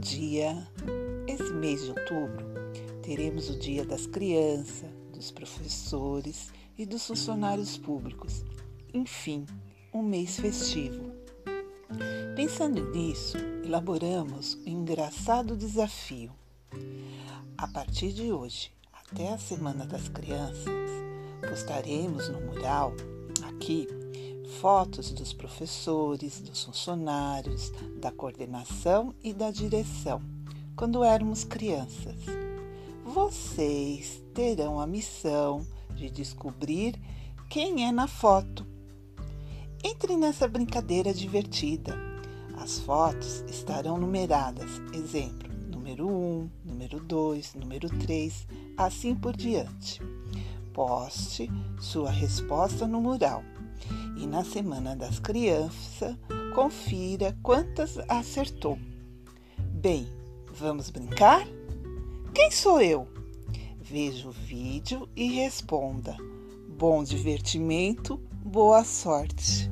dia! Esse mês de outubro teremos o Dia das Crianças, dos professores e dos funcionários públicos. Enfim, um mês festivo. Pensando nisso, elaboramos um engraçado desafio. A partir de hoje, até a Semana das Crianças, postaremos no mural, aqui, fotos dos professores, dos funcionários, da coordenação e da direção, quando éramos crianças. Vocês terão a missão de descobrir quem é na foto. Entre nessa brincadeira divertida. As fotos estarão numeradas, exemplo, número 1, número 2, número 3, assim por diante. Poste sua resposta no mural e na Semana das Crianças, confira quantas acertou. Bem, vamos brincar? Quem sou eu? Veja o vídeo e responda. Bom divertimento, boa sorte!